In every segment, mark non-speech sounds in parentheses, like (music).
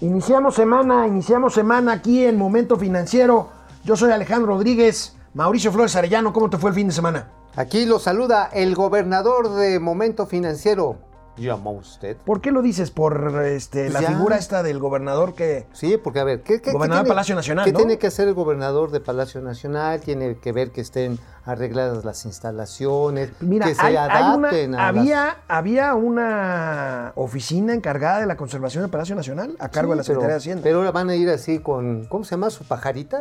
Iniciamos semana, iniciamos semana aquí en Momento Financiero. Yo soy Alejandro Rodríguez. Mauricio Flores Arellano, ¿cómo te fue el fin de semana? Aquí lo saluda el gobernador de Momento Financiero. ¿Llamó usted? ¿Por qué lo dices? ¿Por este, la Ya. figura esta del gobernador que... Sí, porque a ver, ¿qué, qué- Gobernador qué de Palacio Nacional, ¿Qué ¿no? tiene que hacer el gobernador de Palacio Nacional? Tiene que ver que estén arregladas las instalaciones, Mira, que se hay- hay una- adapten a las- había, había una oficina encargada de la conservación del Palacio Nacional a cargo Sí, de la Secretaría pero, de Hacienda. Pero ahora van a ir así con, ¿cómo se llama? Su pajarita,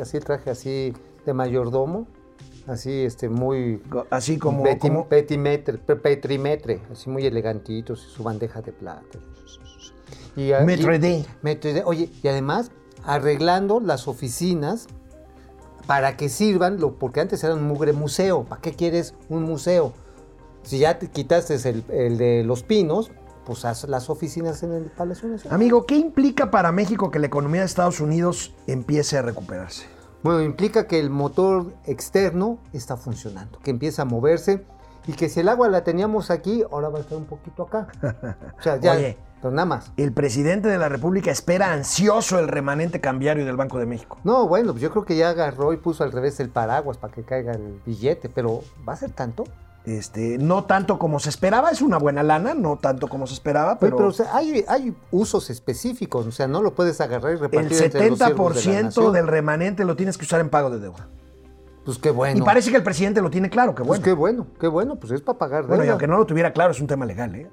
así el traje así de mayordomo, así este muy Así como... peti- como- petimetre, pe- petrimetre, así muy elegantitos, y su bandeja de plata. Y, Maître y-. Oye, y además arreglando las oficinas para que sirvan, lo, porque antes era un mugre museo. ¿Para qué quieres un museo? Si ya te quitaste el, el de los pinos, pues haz las oficinas en el Palacio Nacional. Amigo, ¿qué implica para México que la economía de Estados Unidos empiece a recuperarse? Bueno, implica que el motor externo está funcionando, que empieza a moverse y que si el agua la teníamos aquí, ahora va a estar un poquito acá. O sea, ya, Oye. pero nada más. El presidente de la República espera ansioso el remanente cambiario del Banco de México. No, bueno, pues yo creo que ya agarró y puso al revés el paraguas para que caiga el billete, pero ¿va a ser tanto? Este, no tanto como se esperaba, es una buena lana, no tanto como se esperaba, Oye, pero, pero o sea, hay, hay usos específicos, o sea, no lo puedes agarrar y el repartir entre los siervos de la 70% nación. del remanente lo tienes que usar en pago de deuda. Pues qué bueno. Y parece que el presidente lo tiene claro, que Pues bueno. qué bueno, qué bueno, pues es para pagar Bueno, y deuda. aunque no lo tuviera claro, es un tema legal, ¿eh?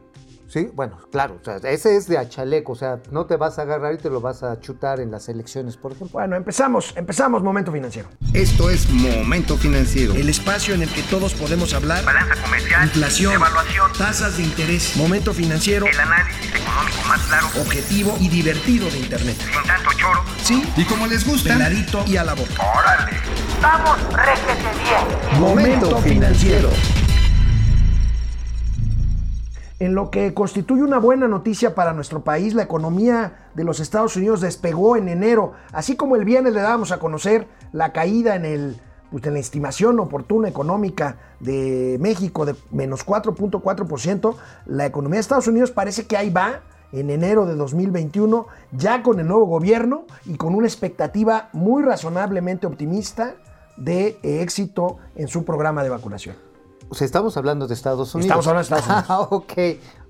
Sí, bueno, claro, o sea, ese es de a chaleco, o sea, no te vas a agarrar y te lo vas a chutar en las elecciones, por ejemplo. Bueno, empezamos, empezamos Momento Financiero. Esto es Momento Financiero. El espacio en el que todos podemos hablar. balanza comercial, Inflación, evaluación, tasas de interés, momento financiero, el análisis económico más claro, objetivo y divertido de Internet. sin tanto choro. Sí, Y como les gusta, peladito y a la boca. ¡Órale! ¡Vamos, réjete bien! Momento financiero. En lo que constituye una buena noticia para nuestro país, la economía de los Estados Unidos despegó en enero, así como el viernes le dábamos a conocer la caída en el pues, en la estimación oportuna económica de México de menos 4.4%, la economía de Estados Unidos parece que ahí va en enero de 2021, ya con el nuevo gobierno y con una expectativa muy razonablemente optimista de éxito en su programa de vacunación. O sea, estamos hablando de Estados Unidos. Estamos hablando de Estados (laughs) Ah, ok,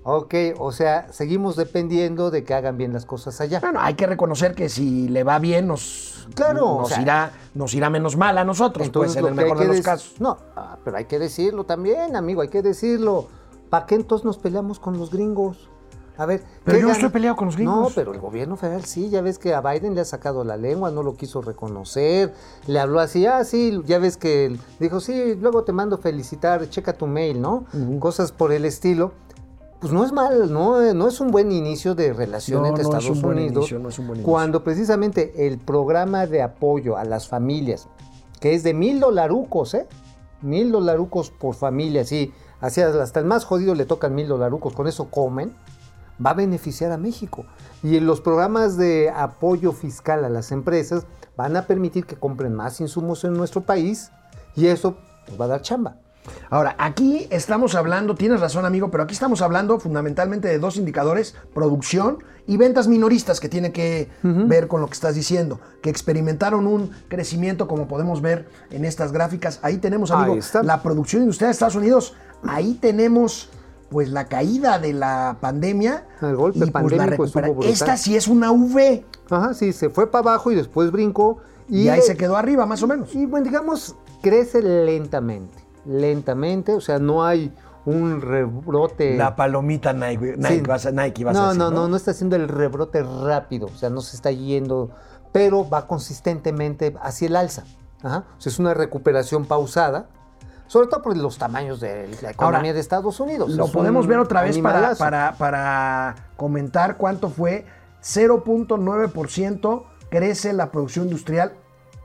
ok, o sea, seguimos dependiendo de que hagan bien las cosas allá. Bueno, hay que reconocer que si le va bien, nos, Claro, nos, o sea, irá, nos irá menos mal a nosotros, pues en el mejor de los casos. No, ah, pero hay que decirlo también, amigo, hay que decirlo. ¿Para qué entonces nos peleamos con los gringos? A ver, Pero ¿qué yo no estoy peleado con los gringos. No, pero el gobierno federal sí, ya ves que a Biden le ha sacado la lengua, no lo quiso reconocer, le habló así, ah, sí, ya ves que dijo, sí, luego te mando felicitar, checa tu mail, ¿no? Cosas por el estilo. Pues no es mal, no, no es un buen inicio de relación No, entre no es Estados un buen Unidos. inicio, no es un buen inicio. cuando precisamente el programa de apoyo a las familias, que es de mil dolarucos, ¿eh? Mil dolarucos por familia, sí. Así hasta el más jodido le tocan mil dolarucos, con eso comen, va a beneficiar a México. Y en los programas de apoyo fiscal a las empresas van a permitir que compren más insumos en nuestro país y eso va a dar chamba. Ahora, aquí estamos hablando, tienes razón amigo, pero aquí estamos hablando fundamentalmente de dos indicadores, producción y ventas minoristas que tiene que ver con lo que estás diciendo, que experimentaron un crecimiento como podemos ver en estas gráficas. Ahí tenemos, amigo, Ahí la producción industrial de Estados Unidos. Ahí tenemos pues la caída de la pandemia El golpe y pues la pandémico. Esta sí es una V Ajá, sí, se fue para abajo y después brincó. y, ahí se quedó arriba más o menos. Y bueno, digamos, crece lentamente, lentamente, o sea, no hay un rebrote. La palomita Nike, Nike, Sí. vas a, Nike vas a no, decir, no, no, no está haciendo el rebrote rápido, o sea, no se está yendo, pero va consistentemente hacia el alza. Ajá. O sea, es una recuperación pausada, sobre todo por los tamaños de la economía Ahora, de Estados Unidos. Lo Es podemos ver otra vez para, para, para comentar cuánto fue. 0.9% crece la producción industrial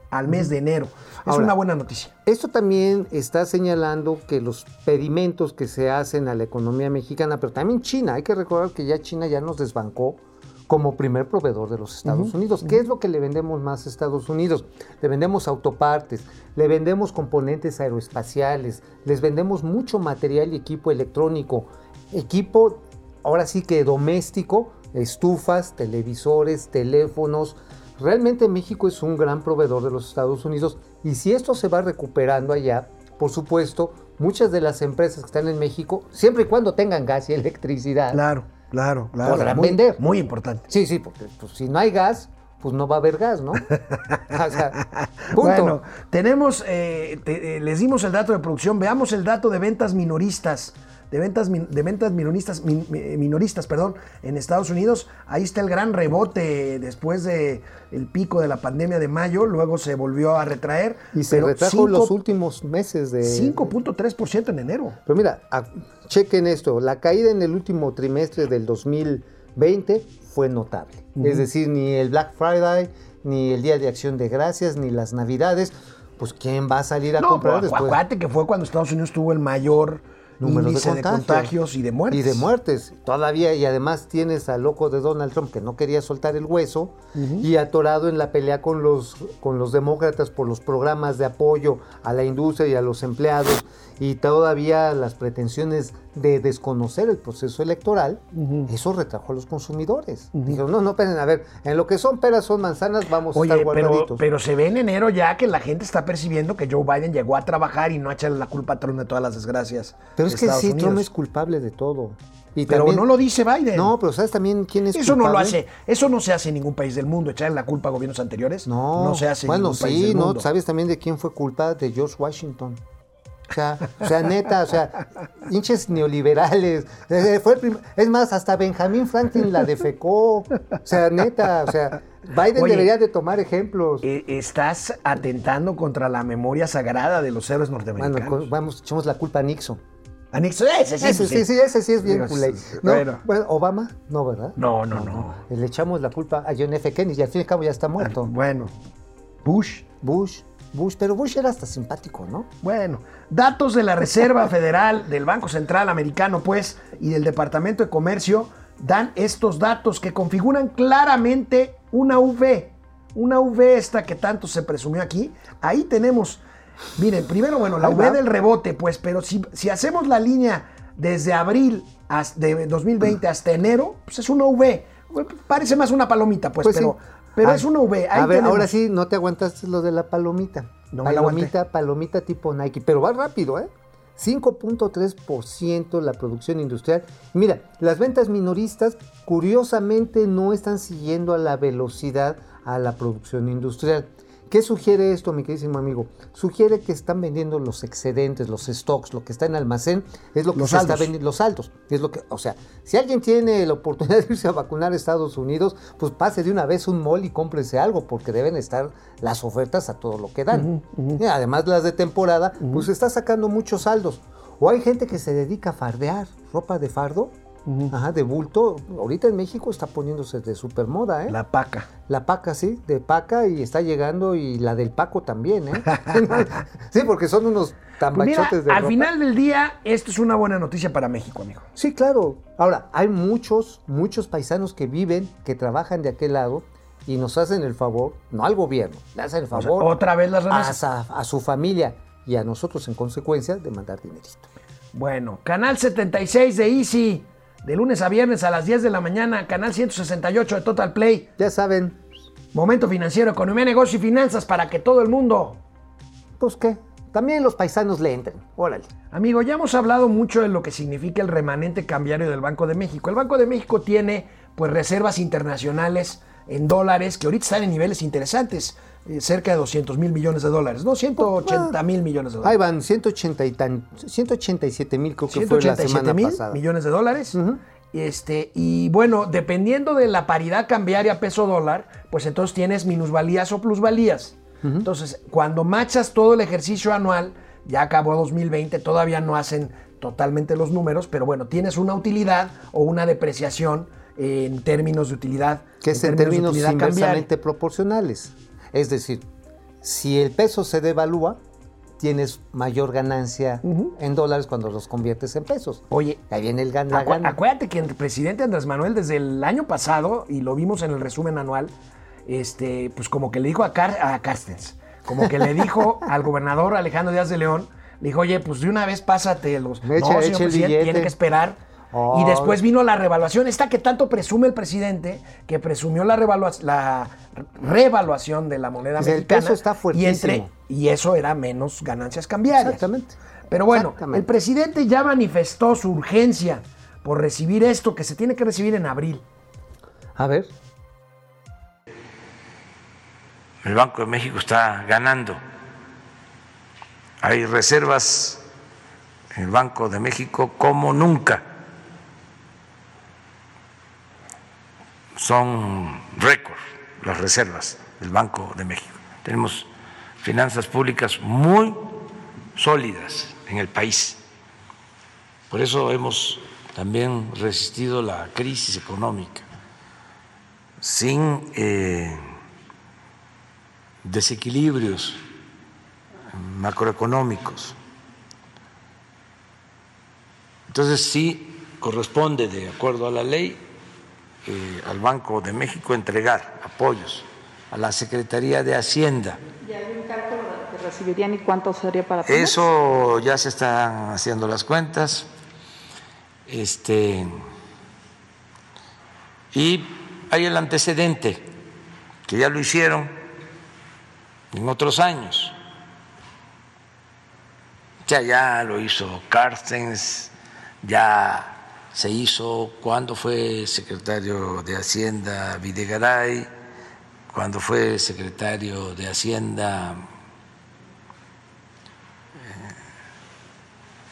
al mes de enero. Es Ahora, una buena noticia. Esto también está señalando que los pedimentos que se hacen a la economía mexicana, pero también China, hay que recordar que ya China ya nos desbancó como primer proveedor de los Estados Unidos. ¿Qué es lo que le vendemos más a Estados Unidos? Le vendemos autopartes, le vendemos componentes aeroespaciales, les vendemos mucho material y equipo electrónico, equipo ahora sí que doméstico, estufas, televisores, teléfonos. Realmente México es un gran proveedor de los Estados Unidos y si esto se va recuperando allá, por supuesto, muchas de las empresas que están en México, siempre y cuando tengan gas y (laughs) electricidad, Claro, claro, claro. Podrán muy, vender. Muy importante. Sí, sí, porque pues, si no hay gas, pues no va a haber gas, ¿no? (laughs) o sea, (laughs) punto. Bueno, tenemos, eh, te- eh, les dimos el dato de producción, veamos el dato de ventas minoristas, de ventas, de ventas minoristas, min- mi- minoristas, perdón, en Estados Unidos. Ahí está el gran rebote después de el pico de la pandemia de mayo, luego se volvió a retraer. y se retrajo cinco- los últimos meses de... 5.3% en enero. Pero mira, a- chequen esto, la caída en el último trimestre del 2020 fue notable. Es decir, ni el Black Friday, ni el Día de Acción de Gracias, ni las Navidades, pues ¿quién va a salir a No, comprar después? acuérdate que fue cuando Estados Unidos tuvo el mayor Número índice de, contagios. contagios y de muertes. Y de muertes. Todavía, y además tienes al loco de Donald Trump que no quería soltar el hueso y atorado en la pelea con los, con los demócratas por los programas de apoyo a la industria y a los empleados y todavía las pretensiones de desconocer el proceso electoral, eso retrajo a los consumidores. Dijeron, no, no, esperen, a ver, en lo que son peras son manzanas, vamos a estar guardaditos. pero se ve en enero ya que la gente está percibiendo que Joe Biden llegó a trabajar y no a echarle la culpa a Trump de todas las desgracias. Pero de es que Estados sí, Unidos. Trump es culpable de todo. Y Pero también- no lo dice Biden. No, pero ¿sabes también quién es eso no lo culpable? hace. Eso no se hace en ningún país del mundo. Echarle la culpa a gobiernos anteriores No, no se hace en ningún país sí, del ¿no? mundo. ¿Sabes también de quién fue culpa? De George Washington. O sea, o sea, neta, o sea, hinches neoliberales. Eh, Fue el prim- es más, hasta Benjamin Franklin la defecó. O sea, neta, o sea, Biden Oye, debería de tomar ejemplos. Eh, estás atentando contra la memoria sagrada de los héroes Bueno, norteamericanos. con- vamos, echamos la culpa a Nixon. A Nixon, ese sí, ese pues sí, sí, ese sí es bien culé. ¿No? bueno. Bueno, Obama, no, ¿verdad? No, no, no. Le echamos la culpa a John F. Kennedy y al fin y al cabo ya está muerto. Bueno, Bush. Bush, Bush, pero Bush era hasta simpático, ¿no? Bueno, datos de la Reserva (laughs) Federal, del Banco Central Americano, pues, y del Departamento de Comercio dan estos datos que configuran claramente una V. Una V esta que tanto se presumió aquí. Ahí tenemos, miren, primero, bueno, la V del rebote, pues, pero si, si hacemos la línea desde abril hasta- de 2020 hasta enero, pues es una V. Parece más una palomita, pues, Pues sí. Pero, Ah, es una V. Ahí a ver, tenemos. ahora sí, no te aguantaste lo de la palomita. No me palomita, palomita tipo Nike, pero va rápido, ¿eh? 5.3% la producción industrial. Mira, las ventas minoristas curiosamente no están siguiendo a la velocidad a la producción industrial. ¿Qué sugiere esto, mi queridísimo amigo? Sugiere que están vendiendo los excedentes, los stocks, lo que está en almacén, es lo que Los se está vendiendo, los saldos. Es lo que, o sea, si alguien tiene la oportunidad de irse a vacunar a Estados Unidos, pues pase de una vez un mall y cómprese algo, porque deben estar las ofertas a todo lo que dan. Y además las de temporada, pues está sacando muchos saldos. O hay gente que se dedica a fardear, ropa de fardo, ajá, de bulto. Ahorita en México está poniéndose de super moda, ¿eh? La paca. La paca, sí, de paca y está llegando y la del Paco también, ¿eh? (laughs) sí, porque son unos Pues mira, tambachotes de al ropa. final del día, esto es una buena noticia para México, amigo. Sí, claro. Ahora, hay muchos, muchos paisanos que viven, que trabajan de aquel lado y nos hacen el favor, no al gobierno, le hacen el sea, favor otra vez las a, remesas. sa- a su familia y a nosotros en consecuencia de mandar dinerito. Bueno, canal 76 de Easy, de lunes a viernes a las 10 de la mañana, canal 168 de Total Play. Ya saben, Momento financiero, economía, negocio y finanzas para que todo el mundo. pues qué, también los paisanos le entren. Órale. Amigo, ya hemos hablado mucho de lo que significa el remanente cambiario del Banco de México. El Banco de México tiene pues reservas internacionales en dólares que ahorita están en niveles interesantes, eh, cerca de 200 mil millones de dólares, no 180 mil millones de dólares. Ahí van 180 y tan, 187 mil creo que fue la 187 semana mil pasada. millones de dólares. Este, y bueno, dependiendo de la paridad cambiaria peso-dólar, pues entonces tienes minusvalías o plusvalías. Entonces, cuando machas todo el ejercicio anual, ya acabó 2020, todavía no hacen totalmente los números, pero bueno, tienes una utilidad o una depreciación en términos de utilidad. que es en términos utilidad inversamente proporcionales. Es decir, si el peso se devalúa, tienes mayor ganancia en dólares cuando los conviertes en pesos. Oye, Ahí viene el Acu- gana. acuérdate que el presidente Andrés Manuel desde el año pasado, y lo vimos en el resumen anual, este, pues como que le dijo a, Car a Carstens, como que le dijo (laughs) al gobernador Alejandro Díaz de León, le dijo, oye, pues de una vez pásate los... No, señor echa presidente, tiene que esperar Oh. Y después vino la revaluación, esta que tanto presume el presidente, que presumió la, revalua- la revaluación de la moneda O sea, el mexicana. peso está y, entre, fuertísimo. y eso era menos ganancias cambiarias. Exactamente. Pero bueno, Exactamente. el presidente ya manifestó su urgencia por recibir esto que se tiene que recibir en abril. A ver. El Banco de México está ganando. Hay reservas en el Banco de México como nunca. Son récord las reservas del Banco de México. Tenemos finanzas públicas muy sólidas en el país. Por eso hemos también resistido la crisis económica sin eh, desequilibrios macroeconómicos. Entonces sí corresponde, de acuerdo a la ley, eh, al Banco de México entregar apoyos a la Secretaría de Hacienda. ¿Y algún cálculo que recibirían y cuánto sería para? Eso ya se están haciendo las cuentas. Este y hay el antecedente que ya lo hicieron en otros años. Ya ya lo hizo Carstens, ya se hizo cuando fue secretario de Hacienda Videgaray, cuando fue secretario de Hacienda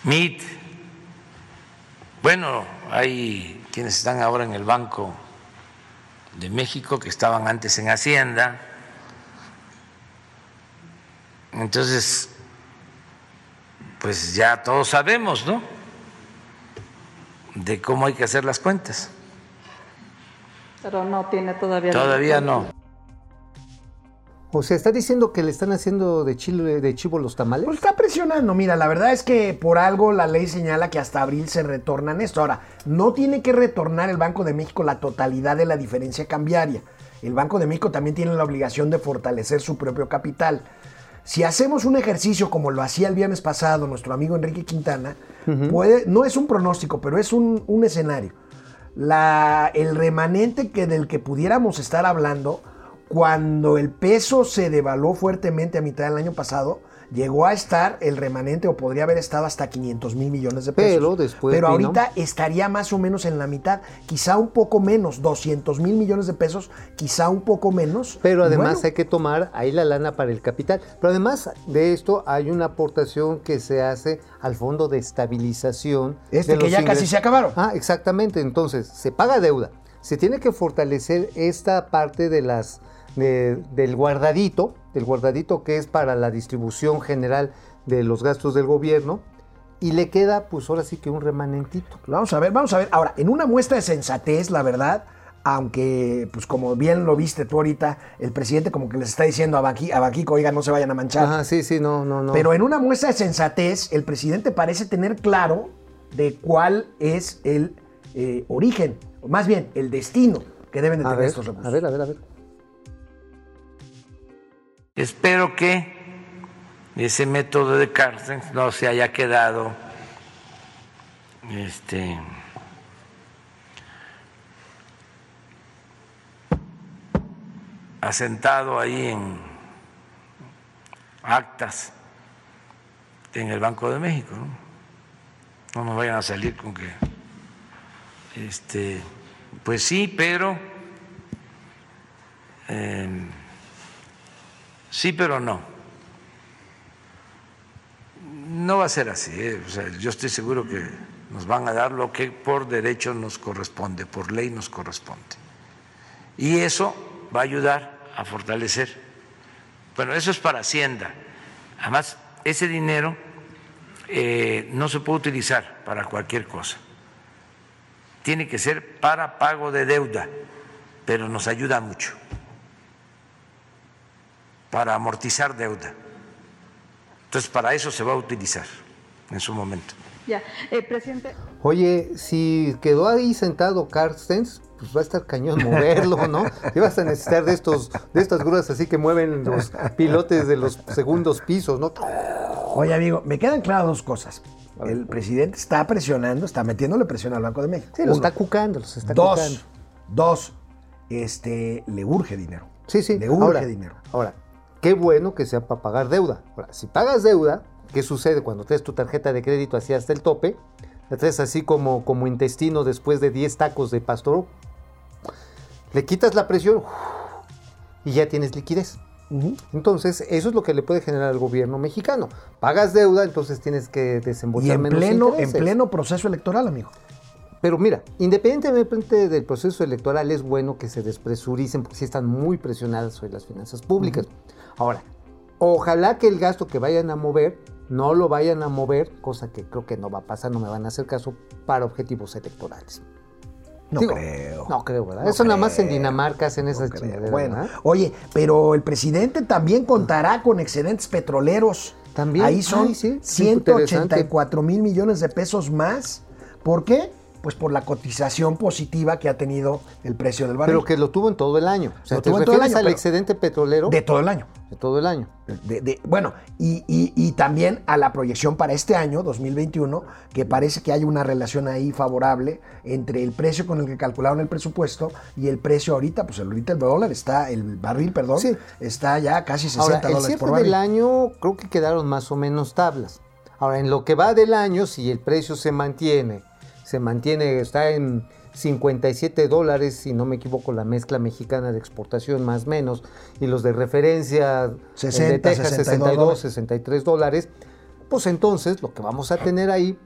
MIT. Bueno, hay quienes están ahora en el Banco de México que estaban antes en Hacienda. Entonces, pues ya todos sabemos, ¿no? De cómo hay que hacer las cuentas. Pero no tiene todavía. Todavía no. O sea, ¿está diciendo que le están haciendo de, chile, de chivo los tamales? Pues está presionando. Mira, la verdad es que por algo la ley señala que hasta abril se retornan esto. Ahora, no tiene que retornar el Banco de México la totalidad de la diferencia cambiaria. El Banco de México también tiene la obligación de fortalecer su propio capital. Si hacemos un ejercicio como lo hacía el viernes pasado nuestro amigo Enrique Quintana, puede, no es un pronóstico, pero es un, un escenario. La, el remanente que, del que pudiéramos estar hablando, cuando el peso se devaluó fuertemente a mitad del año pasado, llegó a estar el remanente o podría haber estado hasta 500 mil millones de pesos. Pero después Pero vino- ahorita estaría más o menos en la mitad, quizá un poco menos, 200 mil millones de pesos, quizá un poco menos. Pero además bueno, hay que tomar ahí la lana para el capital. Pero además de esto hay una aportación que se hace al fondo de estabilización. Este de que los ya casi se acabaron. Ah, exactamente. Entonces, se paga deuda. Se tiene que fortalecer esta parte de las de- del guardadito, del guardadito que es para la distribución general de los gastos del gobierno. Y le queda, pues ahora sí que un remanentito. Vamos a ver, vamos a ver. Ahora, en una muestra de sensatez, la verdad, aunque, pues como bien lo viste tú ahorita, el presidente como que les está diciendo a, Banqui- a Banquico, oiga, no se vayan a manchar. Ajá, sí, sí, no, no, no. Pero en una muestra de sensatez, el presidente parece tener claro de cuál es el eh, origen, o más bien el destino que deben de a tener ver, estos recursos. a ver, a ver, a ver. Espero que ese método de Carstens no se haya quedado este, asentado ahí en actas en el Banco de México. No, no nos vayan a salir con que, este, pues sí, pero eh, Sí, pero no. No va a ser así. ¿eh? Yo estoy seguro que nos van a dar lo que por derecho nos corresponde, por ley nos corresponde. Y eso va a ayudar a fortalecer. Bueno, eso es para Hacienda. Además, ese dinero eh, no se puede utilizar para cualquier cosa. Tiene que ser para pago de deuda, pero nos ayuda mucho para amortizar deuda. Entonces, para eso se va a utilizar en su momento. Ya, eh, presidente, Oye, si quedó ahí sentado Carstens, pues va a estar cañón moverlo, ¿no? Y vas a necesitar de estos, de estas grúas así que mueven los pilotes de los segundos pisos, ¿no? Oye, amigo, me quedan claras dos cosas. el presidente está presionando, está metiéndole presión al Banco de México. Sí, lo Uno. está cucando, los está Dos, cucando. dos, este, le urge dinero. Sí, sí. Le urge ahora, dinero. Ahora, qué bueno que sea para pagar deuda. Ahora, si pagas deuda, ¿qué sucede cuando traes tu tarjeta de crédito así hasta el tope? La traes así como, como intestino después de 10 tacos de pastor. Le quitas la presión y ya tienes liquidez. Entonces, eso es lo que le puede generar al gobierno mexicano. Pagas deuda, entonces tienes que desembolsar Y en menos pleno, en pleno proceso electoral, amigo. Pero mira, independientemente del proceso electoral, es bueno que se despresuricen porque sí están muy presionadas sobre las finanzas públicas. Ahora, ojalá que el gasto que vayan a mover no lo vayan a mover, cosa que creo que no va a pasar, no me van a hacer caso, para objetivos electorales. No Digo, creo. No creo, ¿verdad? No Eso nada más en Dinamarca hacen no esas creo. chingaderas, Bueno, ¿verdad? oye, pero el presidente también contará con excedentes petroleros. También, Ahí son ay, sí, 184 mil millones de pesos más. ¿Por qué? Pues por la cotización positiva que ha tenido el precio del barril. Pero que lo tuvo en todo el año. O sea, Lo te tuvo en todo el año, al excedente petrolero de todo el año. de todo el año. De- de- bueno, y, y- y también a la proyección para este año, 2021, que parece que hay una relación ahí favorable entre el precio con el que calcularon el presupuesto y el precio ahorita, pues ahorita el dólar está, el barril, perdón, Sí. está ya casi 60 Ahora, el dólares cierre por barril. del año creo que quedaron más o menos tablas. Ahora, en lo que va del año, si el precio se mantiene, se mantiene, está en 57 dólares, si no me equivoco, la mezcla mexicana de exportación más menos, y los de referencia el 60, de Texas 62 62, dólares. 63 dólares, pues entonces lo que vamos a tener ahí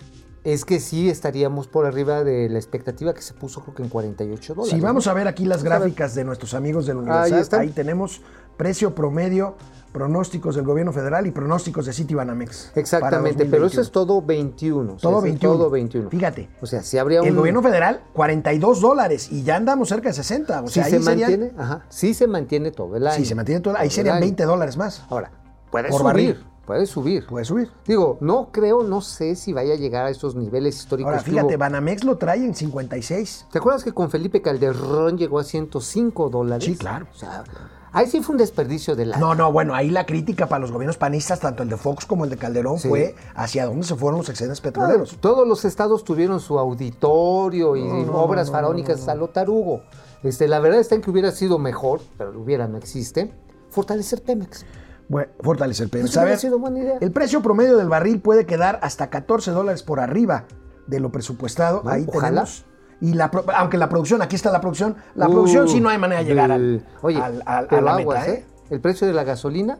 es que sí estaríamos por arriba de la expectativa que se puso creo que en 48 dólares. Si vamos a ver aquí las gráficas de nuestros amigos del Universal, están. ahí tenemos precio promedio, pronósticos del gobierno federal y pronósticos de Citibanamex. Exactamente, pero eso 2021. es todo 21. o sea, Todo es 21. Todo 21. Fíjate. O sea, si habría un... El gobierno federal, 42 dólares y ya andamos cerca de 60. O si sea, se ahí serían- mantiene, ajá, sí se mantiene todo el año. Si se mantiene todo, ahí serían el año. 20 dólares más. Ahora, puede subir, barril. Puede subir. Puede subir. Digo, no creo, no sé si vaya a llegar a esos niveles históricos. Ahora, fíjate. Banamex lo trae en 56. ¿Te acuerdas que con Felipe Calderón llegó a 105 dólares? Sí, claro. O sea, ahí sí fue un desperdicio de la... No, no, bueno, ahí la crítica para los gobiernos panistas, tanto el de Fox como el de Calderón, Sí. fue hacia dónde se fueron los excedentes petroleros. Todos los estados tuvieron su auditorio y obras faraónicas a lo tarugo. Este, la verdad está en que hubiera sido mejor, pero hubiera, no existe, fortalecer Pemex. Bueno, fortalecer el hubiera ver, sido buena idea. el precio promedio del barril puede quedar hasta 14 dólares por arriba de lo presupuestado. Ahí ojalá. tenemos. Y la, aunque la producción, aquí está la producción, la Uh, producción sí no hay manera de llegar al, Oye, al- al- a la aguas, meta, ¿eh? ¿eh? El precio de la gasolina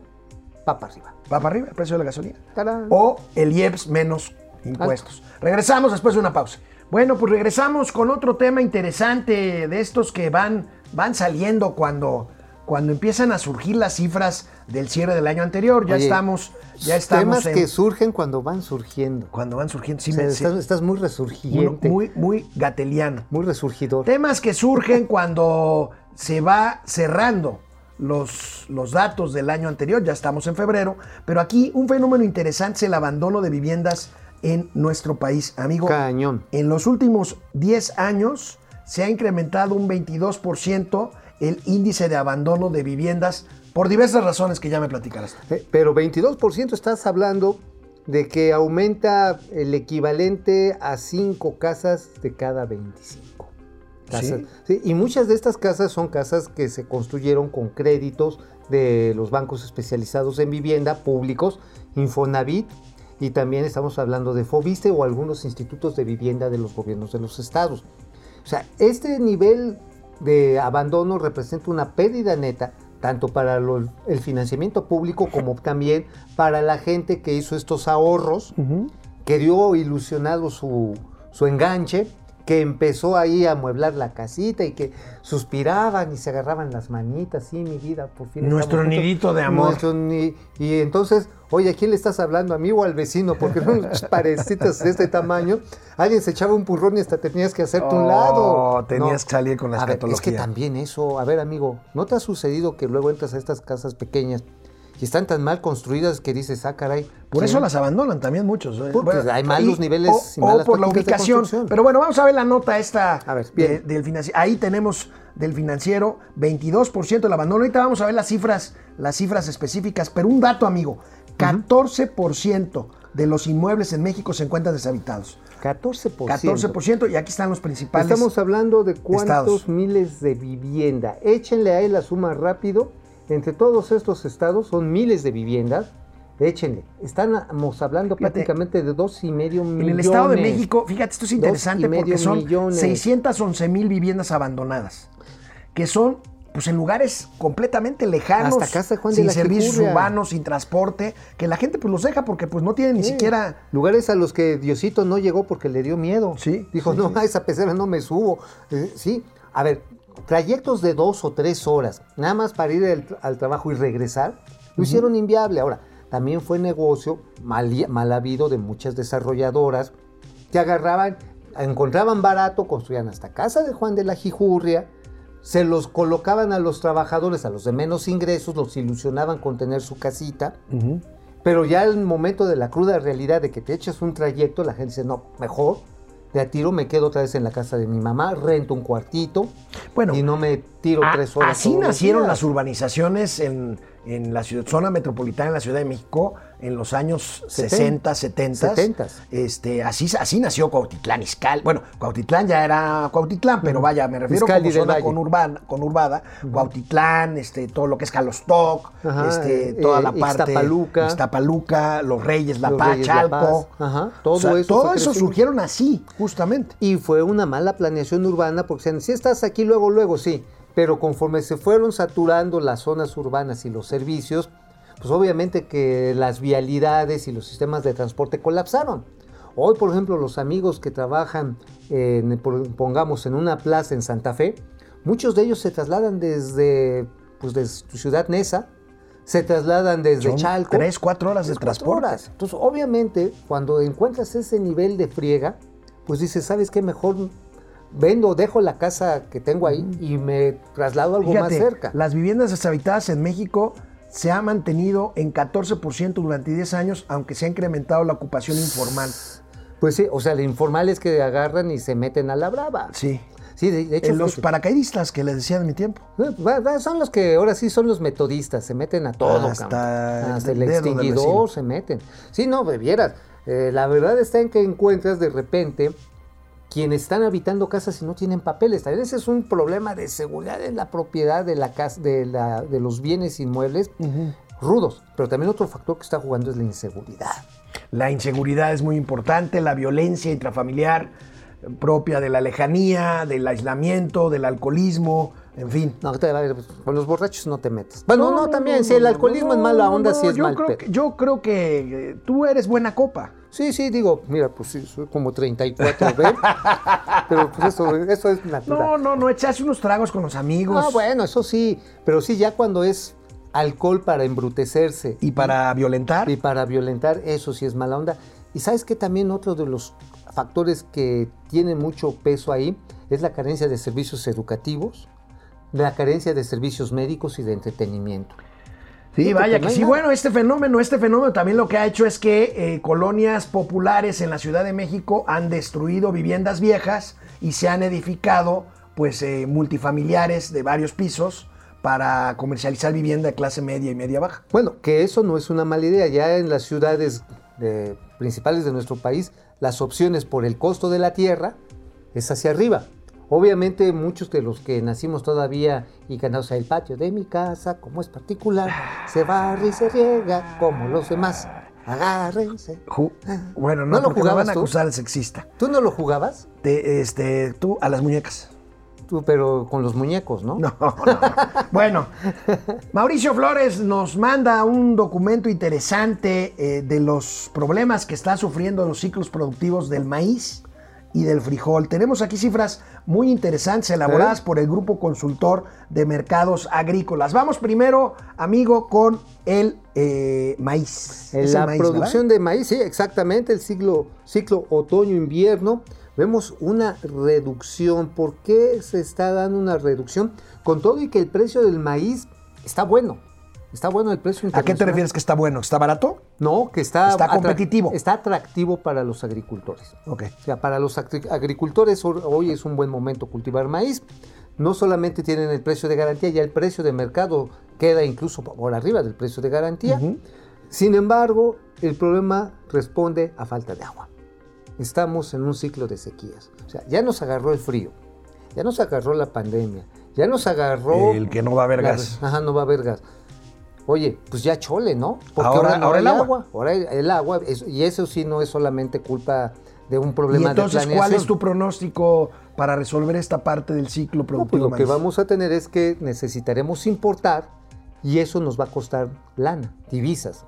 va para arriba. Va para arriba el precio de la gasolina. Tarán. O el IEPS menos impuestos. Regresamos después de una pausa. Bueno, pues regresamos con otro tema interesante de estos que van, van saliendo cuando, cuando empiezan a surgir las cifras del cierre del año anterior. Ya Oye, estamos, ya estamos Temas en- que surgen cuando van surgiendo. cuando van surgiendo. Sí, O sea, me- estás, estás muy resurgiente, muy, muy, muy gateliano. resurgidor. Temas que surgen (laughs) cuando se va cerrando los, los datos del año anterior, ya estamos en febrero, pero aquí un fenómeno interesante es el abandono de viviendas en nuestro país, amigo. Cañón. En los últimos 10 años se ha incrementado un 22% el índice de abandono de viviendas por diversas razones que ya me platicarás. Eh, Pero 22% estás hablando de que aumenta el equivalente a 5 casas de cada 25. Casas. Sí, y muchas de estas casas son casas que se construyeron con créditos de los bancos especializados en vivienda públicos, Infonavit, y también estamos hablando de Fobiste o algunos institutos de vivienda de los gobiernos de los estados. O sea, este nivel de abandono representa una pérdida neta, tanto para el financiamiento público como también para la gente que hizo estos ahorros, que dio ilusionado su, su enganche, que empezó ahí a amueblar la casita y que suspiraban y se agarraban las manitas, sí, mi vida, por fin. Nuestro estamos juntos". nidito de amor. Nuestro y entonces, oye, ¿a quién le estás hablando? ¿A mí o al vecino? Porque (laughs) eran parecitas de este tamaño. Alguien se echaba un purrón y hasta tenías que hacerte un Oh, lado. tenías que salir con la A ver, Es que escatología. también eso, a ver, amigo, ¿no te ha sucedido que luego entras a estas casas pequeñas y están tan mal construidas que dices, ah, caray. Por eso las abandonan también muchos. ¿eh? Porque hay malos niveles o, y malas o por la ubicación. Pero bueno, vamos a ver la nota esta A ver, de- bien. del financiero. Ahí tenemos del financiero 22% del abandono. Ahorita vamos a ver las cifras, las cifras específicas, pero un dato, amigo. 14% de los inmuebles en México se encuentran deshabitados. 14%. 14% y aquí están los principales. Estamos hablando de cuántos estados. miles de vivienda. Échenle ahí la suma rápido. Entre todos estos estados son miles de viviendas. Échenle. Estamos hablando Fíjate, prácticamente de dos y medio En millones. el Estado de México, fíjate, esto es interesante porque son millones. 611 mil viviendas abandonadas, que son pues en lugares completamente lejanos, Hasta casa de Juan de sin la servicios Quijurria. urbanos, sin transporte, que la gente pues los deja porque pues no tienen ni siquiera Lugares a los que Diosito no llegó porque le dio miedo. Sí, Dijo, sí, no, sí. a esa pecera no me subo. Eh, sí. A ver, trayectos de dos o tres horas, nada más para ir al, al trabajo y regresar, lo hicieron inviable. Ahora, también fue negocio mal, mal habido de muchas desarrolladoras que agarraban, encontraban barato, construían hasta casa de Juan de la Jijurria, se los colocaban a los trabajadores, a los de menos ingresos, los ilusionaban con tener su casita. Pero ya el momento de la cruda realidad de que te echas un trayecto, la gente dice, no, mejor de a tiro me quedo otra vez en la casa de mi mamá, rento un cuartito Bueno, y no me tiro A- tres horas. Así nacieron las urbanizaciones en, en la ciudad- zona metropolitana en la Ciudad de México en los años 60, 70. 70. Este, así, así nació Cuautitlán Izcalli. Bueno, Cuautitlán ya era Cuautitlán, pero vaya, me refiero Izcalli como zona conurbana, conurbada. Cuautitlán, este, todo lo que es Calostoc, Ajá, este, eh, toda la parte. Ixtapaluca. Ixtapaluca, Los Reyes, La Los Paz, Reyes, La Chalco. Paz. Ajá, todo O sea, eso todo eso surgieron así, justamente. Y fue una mala planeación urbana porque decían, si estás aquí luego, luego, sí. Pero conforme se fueron saturando las zonas urbanas y los servicios, pues obviamente que las vialidades y los sistemas de transporte colapsaron. Hoy, por ejemplo, los amigos que trabajan, en, pongamos, en una plaza en Santa Fe, muchos de ellos se trasladan desde, pues, desde tu ciudad Nesa, se trasladan desde Son Chalco. tres, cuatro horas de Tres, transporte. horas. Entonces, obviamente, cuando encuentras ese nivel de friega, pues dices, ¿sabes qué? Mejor vendo, dejo la casa que tengo ahí y me traslado algo Fíjate, más cerca. Las viviendas deshabitadas en México se ha mantenido en 14% durante 10 años, aunque se ha incrementado la ocupación informal. Pues sí, o sea, lo informal es que agarran y se meten a la brava. Sí. Sí, de, de hecho, los fíjate, paracaidistas que les decía en mi tiempo. va- son los que ahora sí son los metodistas, se meten a todo. Hasta. Hasta el extinguidor se meten. Sí, no, vieras. eh, la verdad está en que encuentras de repente quienes están habitando casas y no tienen papeles. También ese es un problema de seguridad en la propiedad de, la casa, de, la- de los bienes inmuebles rudos. Pero también otro factor que está jugando es la inseguridad. La inseguridad es muy importante, la violencia intrafamiliar propia de la lejanía, del aislamiento, del alcoholismo, en fin. No, ver, pues, con los borrachos no te metas. Bueno, no, también, si no, el alcoholismo no, es mala no, onda, no, sí es yo mal creo que- Yo creo que eh, tú eres buena copa. Sí, sí, digo, mira, pues sí, soy como 34, ¿ven? (laughs) Pero pues eso, eso es natural. No, no, no, echarse unos tragos con los amigos Ah, bueno, eso sí, pero sí, ya cuando es alcohol para embrutecerse y para violentar. y para violentar, eso sí es mala onda. Y sabes que también otro de los factores que tienen mucho peso ahí es la carencia de servicios educativos, la carencia de servicios médicos y de entretenimiento. Sí, Sí, vaya no que sí. nada. Bueno, este fenómeno, este fenómeno también lo que ha hecho es que eh, colonias populares en la Ciudad de México han destruido viviendas viejas y se han edificado pues eh, multifamiliares de varios pisos para comercializar vivienda de clase media y media baja. Bueno, que eso no es una mala idea. Ya en las ciudades eh, principales de nuestro país, las opciones por el costo de la tierra es hacia arriba. Obviamente muchos de los que nacimos todavía y ganamos el patio de mi casa, como es particular, se barre y se riega como los demás. Agárrense. Ju- Bueno, no, ¿No lo van a acusar de sexista. ¿Tú no lo jugabas? Te- este, tú a las muñecas. Tú, pero con los muñecos, (laughs) ¿no? No, no. Bueno, Mauricio Flores nos manda un documento interesante eh, de los problemas que están sufriendo los ciclos productivos del maíz y del frijol. Tenemos aquí cifras muy interesantes elaboradas por el Grupo Consultor de Mercados Agrícolas. Vamos primero, amigo, con el eh, maíz. En la maíz, producción ¿verdad? de maíz, sí, exactamente, el ciclo, ciclo otoño-invierno, vemos una reducción. ¿Por qué se está dando una reducción? Con todo y que el precio del maíz está bueno. Está bueno el precio ¿A qué te refieres que está bueno? ¿Está barato? No, que está, Está competitivo. Está atractivo para los agricultores. Ok. O sea, para los agri- agricultores hoy es un buen momento cultivar maíz. No solamente tienen el precio de garantía, ya el precio de mercado queda incluso por arriba del precio de garantía. Sin embargo, el problema responde a falta de agua. Estamos en un ciclo de sequías. O sea, ya nos agarró el frío, ya nos agarró la pandemia, ya nos agarró... El que no va a haber la- gas. Ajá, no va a haber gas. Oye, pues ya chole, ¿no? Ahora- no ahora hay el agua. Ahora el, el agua, es- y eso sí no es solamente culpa de un Y problema entonces, de planeación. ¿cuál es tu pronóstico para resolver esta parte del ciclo No, pues productivo? lo que vamos a tener es que necesitaremos importar y eso nos va a costar lana, divisas.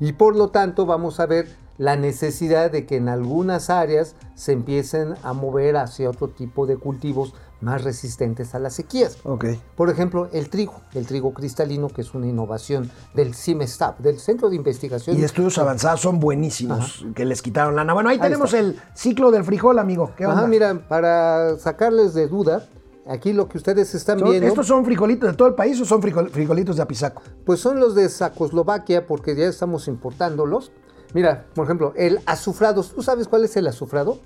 Y por lo tanto vamos a ver la necesidad de que en algunas áreas se empiecen a mover hacia otro tipo de cultivos más resistentes a las sequías. Ok. Por ejemplo, el trigo, el trigo cristalino, que es una innovación del CIMESTAP, del Centro de Investigación. Y estudios avanzados son buenísimos, que les quitaron lana. Bueno, ahí, Ahí tenemos está. el ciclo del frijol, amigo. ¿Qué onda? Ajá, mira, para sacarles de duda, aquí lo que ustedes están ¿Son- viendo. ¿Estos son frijolitos de todo el país o son frijol- frijolitos de Apizaco? Pues son los de Sacoslovaquia porque ya estamos importándolos. Mira, por ejemplo, el azufrado. ¿Tú sabes cuál es el azufrado?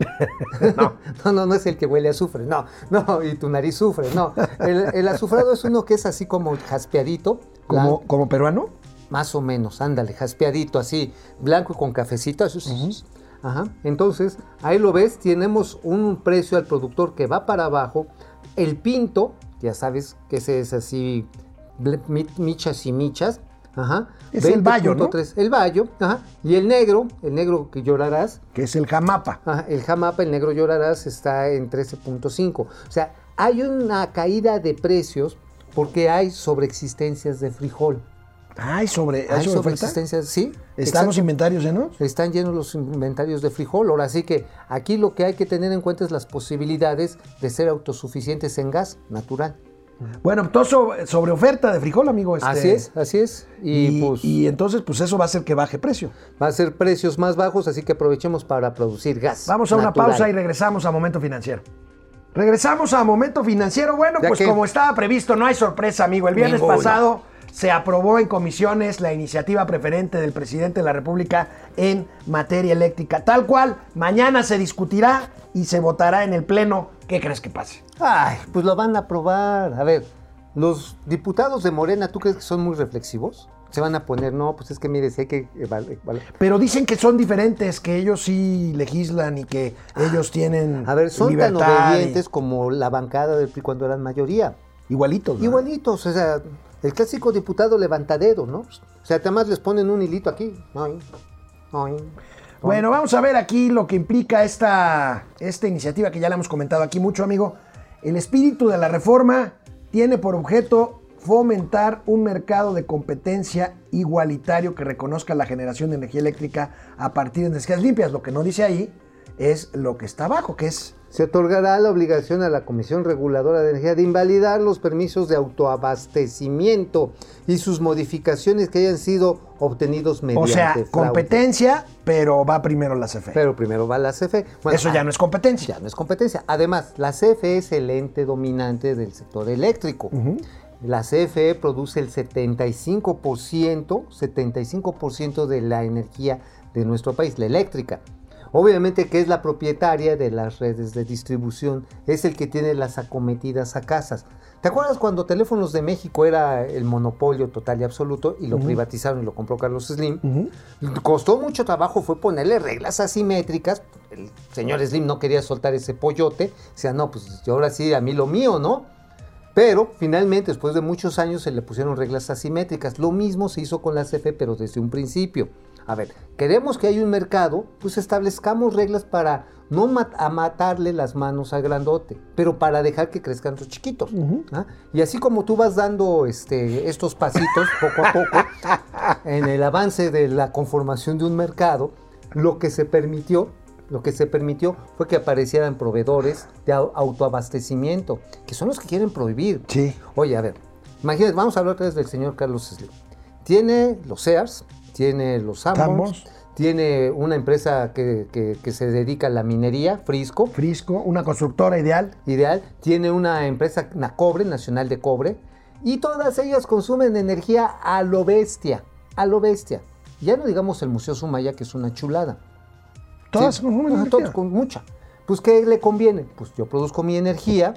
(laughs) no. no, no, no es el que huele a azufre. No, no, y tu nariz sufre. No. El, el azufrado es uno que es así como jaspeadito. ¿Como, peruano? Más o menos, ándale, jaspeadito así, blanco y con cafecito. Ajá. Entonces, ahí lo ves, tenemos un precio al productor que va para abajo. El pinto, ya sabes que ese es así, michas y michas. Ajá. Es el bayo, ¿no? 20.3, El bayo, ajá. Y el negro, el negro que llorarás, Que es el jamapa. Ajá, el jamapa, el negro llorarás, está en 13.5. O sea, hay una caída de precios porque hay sobreexistencias de frijol. Ay, sobre, Hay ¿hay sobre oferta? sobreexistencias, sí. ¿Están los inventarios llenos? Están llenos los inventarios de frijol. Ahora sí que aquí lo que hay que tener en cuenta es las posibilidades de ser autosuficientes en gas natural. Bueno, todo sobre, oferta de frijol, amigo. este, Así es, así es. Y, Y, pues y entonces, pues eso va a hacer que baje precio. va a ser precios más bajos, así que aprovechemos para producir gas. Vamos a una pausa y regresamos a Momento Financiero. Regresamos a Momento Financiero. Bueno, pues que- como estaba previsto, no hay sorpresa, amigo. El viernes Ninguna. pasado se aprobó en comisiones la iniciativa preferente del presidente de la República en materia eléctrica. Tal cual, mañana se discutirá y se votará en el Pleno. ¿Qué crees que pase? Ay, pues lo van a aprobar. A ver, los diputados de Morena, ¿tú crees que son muy reflexivos? Se van a poner, no, pues es que mire, si hay que eval- Pero dicen que son diferentes, que ellos sí legislan y que ellos tienen A ver, son tan y- obedientes como la bancada del PRI cuando eran mayoría. Igualitos. ¿no? Igualitos, o sea, el clásico diputado levantadero, ¿no? O sea, además les ponen un hilito aquí. Bueno, vamos a ver aquí lo que implica esta, esta iniciativa que ya la hemos comentado aquí mucho, amigo. El espíritu de la reforma tiene por objeto fomentar un mercado de competencia igualitario que reconozca la generación de energía eléctrica a partir de energías limpias. Lo que no dice ahí es lo que está abajo, que es Se otorgará la obligación a la Comisión Reguladora de Energía de invalidar los permisos de autoabastecimiento y sus modificaciones que hayan sido obtenidos mediante O sea, fraude. competencia, pero va primero la CFE. Pero primero va la CFE. Bueno, Eso ya no es competencia. Ya no es competencia. Además, la CFE es el ente dominante del sector eléctrico. La CFE produce el 75%, 75% de la energía de nuestro país, la eléctrica. Obviamente que es la propietaria de las redes de distribución, es el que tiene las acometidas a casas. ¿Te acuerdas cuando Teléfonos de México era el monopolio total y absoluto y lo privatizaron y lo compró Carlos Slim? Costó mucho trabajo, fue ponerle reglas asimétricas. El señor Slim no quería soltar ese pollote. O sea, no, pues yo ahora sí, a mí lo mío, ¿no? Pero finalmente, después de muchos años, se le pusieron reglas asimétricas. Lo mismo se hizo con la CFE, pero desde un principio. A ver, queremos que haya un mercado, pues establezcamos reglas para no mat- a matarle las manos al grandote, pero para dejar que crezcan los chiquitos. ¿ah? Y así como tú vas dando este, estos pasitos (laughs) poco a poco en el avance de la conformación de un mercado, lo que se permitió, lo que se permitió fue que aparecieran proveedores de au- autoabastecimiento, que son los que quieren prohibir. Sí. Oye, a ver, imagínate, vamos a hablar otra vez del señor Carlos Slim. Tiene los Sears, tiene los Sanborns. tiene una empresa que, que- que se dedica a la minería, Frisco, Frisco, una constructora ideal. ideal, tiene una empresa Nacobre, Nacional de Cobre, y todas ellas consumen energía a lo bestia, a lo bestia. Ya no digamos el Museo Sumaya, que es una chulada. Todas Sí, consumen energía. con mucha. Pues, ¿qué le conviene? Pues yo produzco mi energía,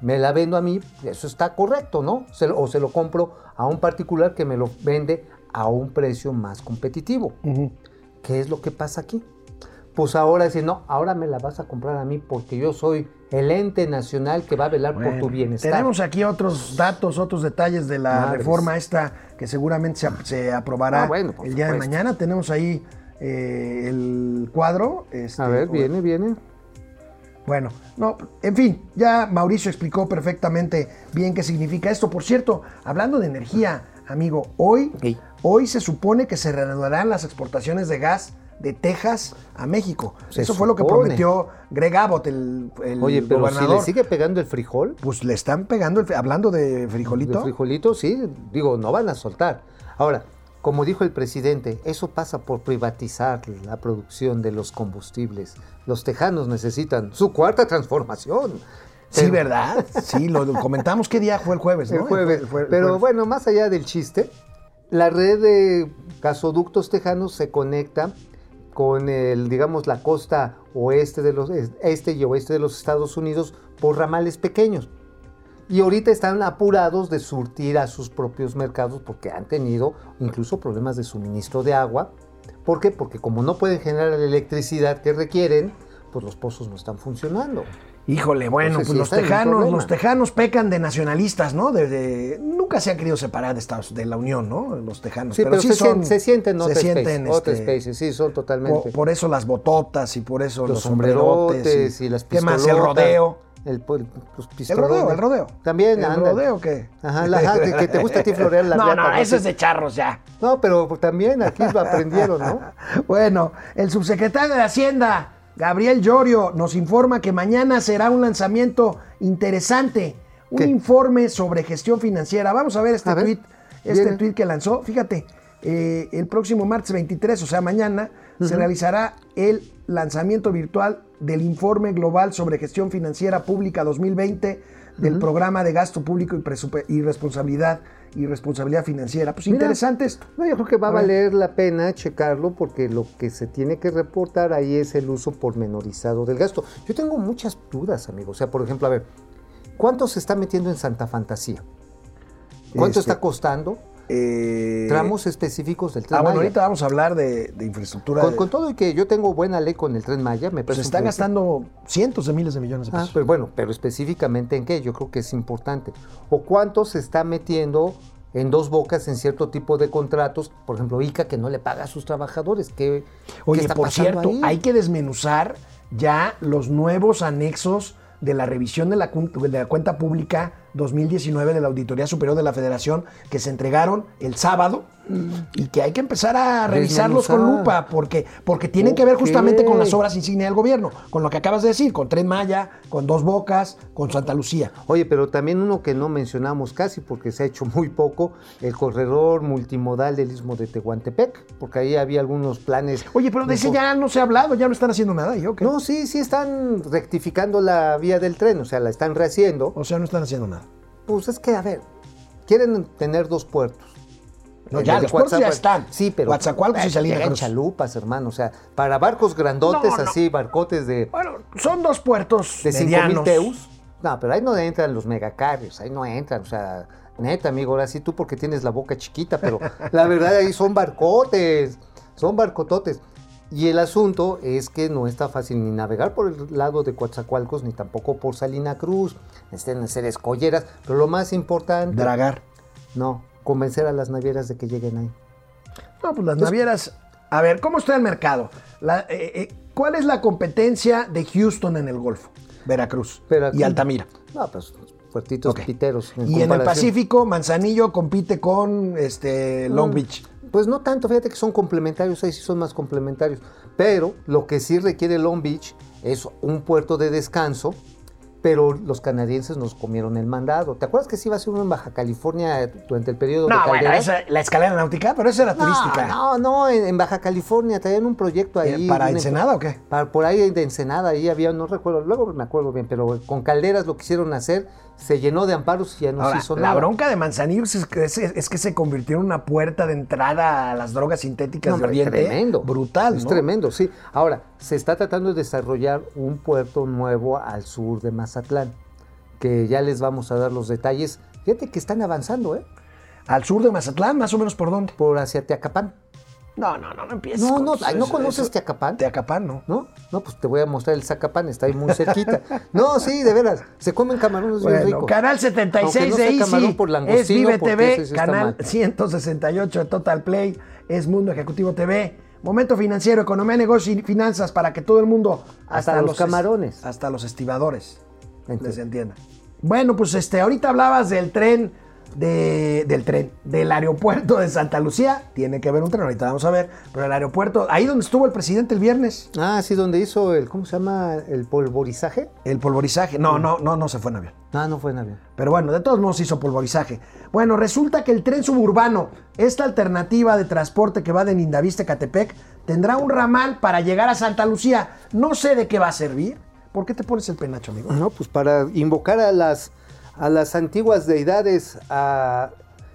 me la vendo a mí, eso está correcto, ¿no? Se lo- o se lo compro a un particular que me lo vende a un precio más competitivo. ¿Qué es lo que pasa aquí? Pues ahora dicen, no, ahora me la vas a comprar a mí porque yo soy el ente nacional que va a velar por tu bienestar. Tenemos aquí otros datos, otros detalles de la Madres. reforma esta que seguramente se, se aprobará Ah, bueno, el día de mañana. Tenemos ahí eh, el cuadro. este, A ver, viene, viene. Bueno, no, en fin, ya Mauricio explicó perfectamente bien qué significa esto. Por cierto, hablando de energía, amigo, hoy, Sí. Hoy se supone que se reanudarán las exportaciones de gas de Texas a México. Se Eso fue lo que prometió Greg Abbott, el, el Oye, pero gobernador. si le sigue pegando el frijol, Pues le están pegando, el, hablando de frijolito. de frijolito, sí, digo, no van a soltar. Ahora, como dijo el presidente, eso pasa por privatizar la producción de los combustibles. Los tejanos necesitan su cuarta transformación. Sí, Pero- ¿verdad? Sí, lo, comentamos. ¿Qué día fue el jueves? El ¿no? jueves. El jue- el Pero jueves. bueno, más allá del chiste, la red de gasoductos tejanos se conecta con el, digamos, la costa oeste de los este y oeste de los Estados Unidos por ramales pequeños. Y ahorita están apurados de surtir a sus propios mercados porque han tenido incluso problemas de suministro de agua. ¿Por qué? Porque como no pueden generar la electricidad que requieren, pues los pozos no están funcionando. Híjole, bueno, pues sí los tejanos, los tejanos pecan de nacionalistas, ¿no? De, de- nunca se han querido separar de Estados, de la Unión, ¿no? Los tejanos. Sí, pero, se, son- se sienten se sienten, este, sí, son totalmente. por, por eso las bototas y por eso los, los sombrerotes sombrerotes y, las ¿Qué más? El rodeo. El, el- los El pistolones. rodeo, el rodeo. También, ¿El anda. rodeo qué? Ajá, la- ajá, que, que te gusta a ti florear la (laughs) No, no, eso Sí. es de charros ya. No, pero también aquí lo aprendieron, ¿no? (laughs) Bueno, el subsecretario de Hacienda, Gabriel Llorio, nos informa que mañana será un lanzamiento interesante, un ¿Qué? informe sobre gestión financiera. Vamos a ver este A ver, tweet, este tweet que lanzó. Fíjate, eh, el próximo martes 23, o sea, mañana, se realizará el lanzamiento virtual del informe global sobre gestión financiera pública 2020 del programa de gasto público y, y responsabilidad y responsabilidad financiera. Pues Mira, interesante esto. No, yo creo que va a, A ver. valer la pena checarlo porque lo que se tiene que reportar ahí es el uso pormenorizado del gasto. Yo tengo muchas dudas, amigo. O sea, por ejemplo, a ver, ¿cuánto se está metiendo en Santa Fantasía? ¿Cuánto Este, está costando? Eh, Tramos específicos del Tren Ah, bueno, ahorita vamos a hablar de, de infraestructura. Con, de- con todo y que yo tengo buena ley con el Tren Maya, me parece se proyecto- gastando cientos de miles de millones de Ah, pesos. pero bueno, pero específicamente en qué, yo creo que es importante. O cuánto se está metiendo en dos bocas en cierto tipo de contratos, por ejemplo, ICA que no le paga a sus trabajadores. ¿Qué, qué Oye, está por cierto, ahí? hay que desmenuzar ya los nuevos anexos de la revisión de la, cun- de la cuenta pública 2019 de la Auditoría Superior de la Federación que se entregaron el sábado y que hay que empezar a revisarlos con lupa porque, porque tienen que ver justamente con las obras insignia del gobierno, con lo que acabas de decir, con Tren Maya, con Dos Bocas, con Santa Lucía. Oye, pero también uno que no mencionamos casi porque se ha hecho muy poco, el corredor multimodal del Istmo de Tehuantepec, porque ahí había algunos planes. Oye, pero de ese ya no se ha hablado, ya no están haciendo nada, ¿y qué? No, sí, sí están rectificando la vía del tren, o sea, la están rehaciendo. O sea, no están haciendo nada. Pues es que, a ver, quieren tener dos puertos. No, ya, los puertos ya están. Sí, pero. Coatzacoalcos y eh, Salina Cruz. chalupas, hermano. O sea, para barcos grandotes No, no. así, barcotes de, Bueno, son dos puertos de 5 medianos. mil teus. No, pero ahí no entran los megacarrios, ahí no entran. O sea, neta, amigo, ahora sí tú porque tienes la boca chiquita, pero (laughs) la verdad ahí son barcotes, son barcototes. Y el asunto es que no está fácil ni navegar por el lado de Coatzacoalcos, ni tampoco por Salina Cruz. Necesitan hacer escolleras, pero lo más importante, Dragar. no, convencer a las navieras de que lleguen ahí. No, pues las navieras. A ver, ¿cómo está el mercado? La- eh, eh, ¿Cuál es la competencia de Houston en el Golfo? Veracruz Veracruz. y Altamira. No, pues puertitos piteros. y en el. Pacífico, Manzanillo compite con este, Long Mm. Beach. Pues no tanto, fíjate que son complementarios, ahí sí son más complementarios. Pero lo que sí requiere Long Beach es un puerto de descanso, pero los canadienses nos comieron el mandado. ¿Te acuerdas que sí iba a ser uno en Baja California durante el periodo No, de bueno, esa- la escalera náutica, pero esa era turística. No, no, en, en Baja California traían un proyecto ahí. ¿Para un- Ensenada o qué? Para, por ahí de Ensenada, ahí había, no recuerdo, luego me acuerdo bien, pero con calderas lo quisieron hacer, se llenó de amparos y ya no Ahora, se hizo la nada. bronca de Manzanillo es que, es, es que se convirtió en una puerta de entrada a las drogas sintéticas No, de Oriente. tremendo. Brutal, Es ¿no? tremendo, sí. Ahora, se está tratando de desarrollar un puerto nuevo al sur de Mazatlán, que ya les vamos a dar los detalles. Fíjate que están avanzando, ¿eh? Al sur de Mazatlán, más o menos por dónde. por hacia Teacapán. No, no, no, no empieces. No, con no, ay, ¿no eso, conoces eso. Teacapán? Teacapán, no. ¿No? No, pues te voy a mostrar el Zacapán, está ahí muy cerquita. No, sí, de veras, se comen camarones bien Bueno, ricos. canal 76 Aunque no de Easy por es Vive TV, está canal mal. 168 de Total Play, es Mundo Ejecutivo TV, Momento Financiero, Economía, Negocio y Finanzas para que todo el mundo, Hasta los es- camarones. hasta los estibadores, Entiendo. les entienda. Bueno, pues este, ahorita hablabas del tren, de, del tren, del aeropuerto de Santa Lucía, tiene que haber un tren, ahorita vamos a ver, pero el aeropuerto, ahí donde estuvo el presidente el viernes, Ah, sí, donde hizo el, ¿cómo se llama? El polvorizaje. el polvorizaje, no, no, no, no se fue en avión. Ah, no fue en avión. Pero bueno, de todos modos hizo polvorizaje. Bueno, resulta que el tren suburbano, esta alternativa de transporte que va de Lindavista a Catepec, tendrá un ramal para llegar a Santa Lucía. No sé de qué va a servir. ¿Por qué te pones el penacho, amigo? No, pues para invocar a las, a las antiguas deidades, a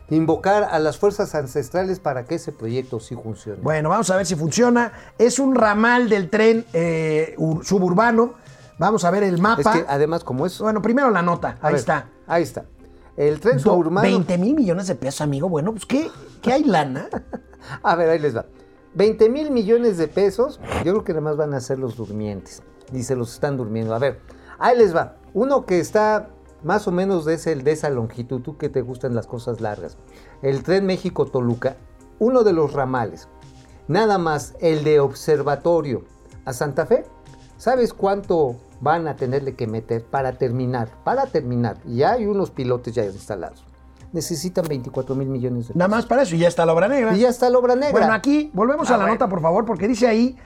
invocar a las fuerzas ancestrales para que ese proyecto sí funcione. Bueno, vamos a ver si funciona. Es un ramal del tren eh, ur- suburbano. Vamos a ver el es mapa. que además como es... Bueno, primero la nota. a Ahí ver, está. Ahí está. El tren suburbano... 20 mil millones de pesos, amigo. Bueno, pues ¿qué, qué hay lana? (laughs) A ver, ahí les va. 20 mil millones de pesos, yo creo que nada más van a ser los durmientes. Y se los están durmiendo. A ver, ahí les va. Uno que está más o menos de, ese, de esa longitud, tú que te gustan las cosas largas. El tren México-Toluca, uno de los ramales. Nada más el de observatorio a Santa Fe. ¿Sabes cuánto van a tenerle que meter para terminar? Para terminar. Ya hay unos pilotes ya instalados. Necesitan 24 mil millones de pesos. Nada más para eso y ya está la obra negra. Y ya está la obra negra. Bueno, aquí volvemos a la nota, por favor, porque dice ahí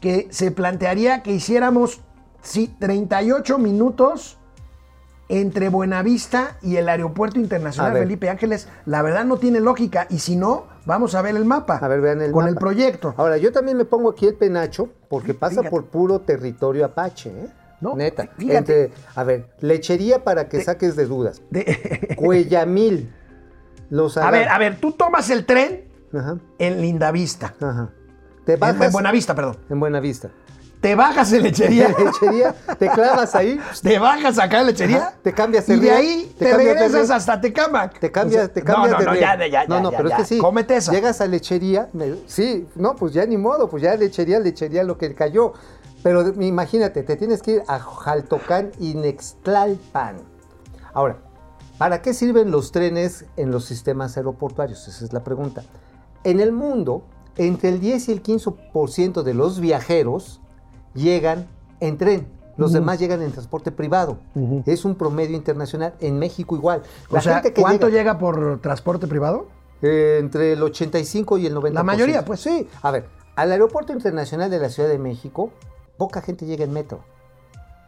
que se plantearía que hiciéramos sí, 38 minutos entre Buenavista y el Aeropuerto Internacional. Felipe Ángeles. La verdad no tiene lógica y si no, vamos a ver el mapa. A ver, vean el Con mapa. el proyecto. Ahora, yo también me pongo aquí el penacho porque pasa Fíjate. por puro territorio apache, ¿eh? No, Neta. fíjate. Entre- a ver, lechería para que saques de dudas. De- (laughs) Cuellamil. Los a ver, a ver, tú tomas el tren Ajá, en Lindavista. ajá. Te En, en Buenavista, perdón. en Buenavista. Te bajas en lechería. lechería, te clavas ahí, (laughs) te bajas acá en lechería. Ajá, te cambias Y el de río, ahí te de regresas hasta Tecamac. te cambias, O sea, te cambias no, de no, no, río. ya, ya, No, no, ya, pero ya. es que sí. Cómete esa. Llegas a lechería, me- sí, no, pues ya ni modo, pues ya lechería, lechería lo que cayó. Pero de- imagínate, te tienes que ir a Jaltocán y Nextlalpan. Ahora, ¿para qué sirven los trenes en los sistemas aeroportuarios? Esa es la pregunta. En el mundo, entre el 10 y el 15% de los viajeros llegan en tren. Los demás llegan en transporte privado. Es un promedio internacional. En México igual. O sea, gente que ¿cuánto llega- llega por transporte privado? eh, entre el 85 y el 90%. La mayoría, pues. Sí. A ver, al Aeropuerto Internacional de la Ciudad de México, poca gente llega en metro.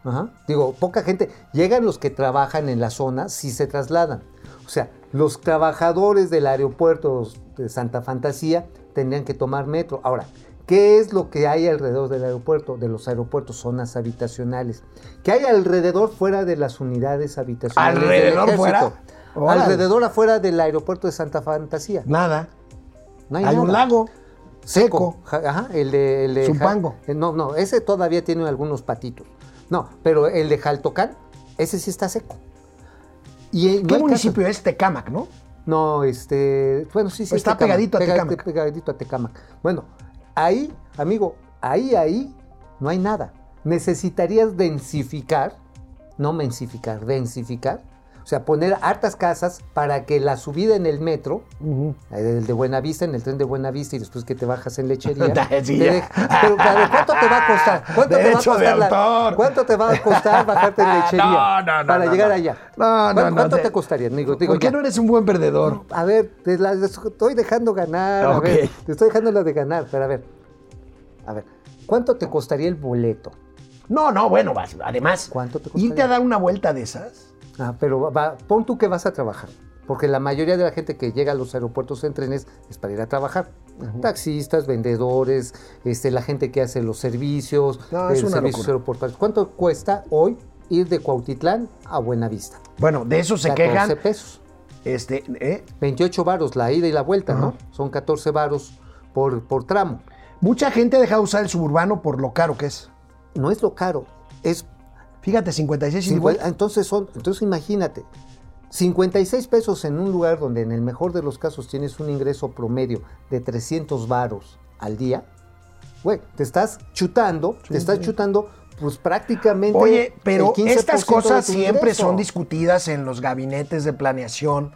Ajá. Digo, poca gente. Llegan los que trabajan en la zona si se trasladan. O sea, los trabajadores del aeropuerto de Santa Fantasía tendrían que tomar metro. Ahora, ¿qué es lo que hay alrededor del aeropuerto? De los aeropuertos, zonas habitacionales. ¿Qué hay alrededor fuera de las unidades habitacionales? ¿Alrededor fuera? Órale. Alrededor afuera del aeropuerto de Santa Fantasía. Nada. No hay, hay un lago seco. Ajá, el de, el de Zumpango. Ja- eh, No, no, ese todavía tiene algunos patitos. No, pero el de Jaltocán, ese sí está seco. Y, eh, ¿Qué municipio caso. es? Tecámac, ¿no? No, este, bueno, sí, sí. Está Tecámac, pegadito a Tecámac. Pegadito a Tecámac. Bueno, ahí, amigo, ahí, ahí, no hay nada. Necesitarías densificar, no mensificar, densificar. O sea, poner hartas casas para que la subida en el metro, el de Buenavista, en el tren de Buenavista y después que te bajas en lechería. (laughs) Te deja- pero, ¿cuánto te va a costar? (laughs) ¿Cuánto te va a costar la-. ¿Cuánto te va a costar bajarte en (laughs) lechería No, no, no, para llegar allá? No, no, ¿Cuánto, no, cuánto te- te costaría, amigo? Digo, ¿Por qué ya. no eres un buen perdedor? A ver, te la estoy dejando ganar. A Ok. ver, te estoy dejando la de ganar, pero a ver. A ver, ¿cuánto te costaría el boleto? No, no, bueno, además, ¿Cuánto te costaría? irte a dar una vuelta de esas. Ah, pero va- pon tú que vas a trabajar. Porque la mayoría de la gente que llega a los aeropuertos en trenes es para ir a trabajar. Taxistas, vendedores, este, la gente que hace los servicios, No, es una servicios locura. aeroportuarios. ¿Cuánto cuesta hoy ir de Cuautitlán a Buenavista? Bueno, de eso se 14 quejan. pesos. Este, ¿eh? 28 varos la ida y la vuelta, ¿no? Son 14 varos por, por tramo. Mucha gente ha dejado de usar el suburbano por lo caro que es. No es lo caro, es Fíjate, 56 y Cincuenta- vuelta. entonces son, entonces imagínate, 56 pesos en un lugar donde en el mejor de los casos tienes un ingreso promedio de 300 varos al día, güey, te estás chutando, te estás chutando pues prácticamente Oye, pero el 15% estas de cosas siempre ingreso. son discutidas en los gabinetes de planeación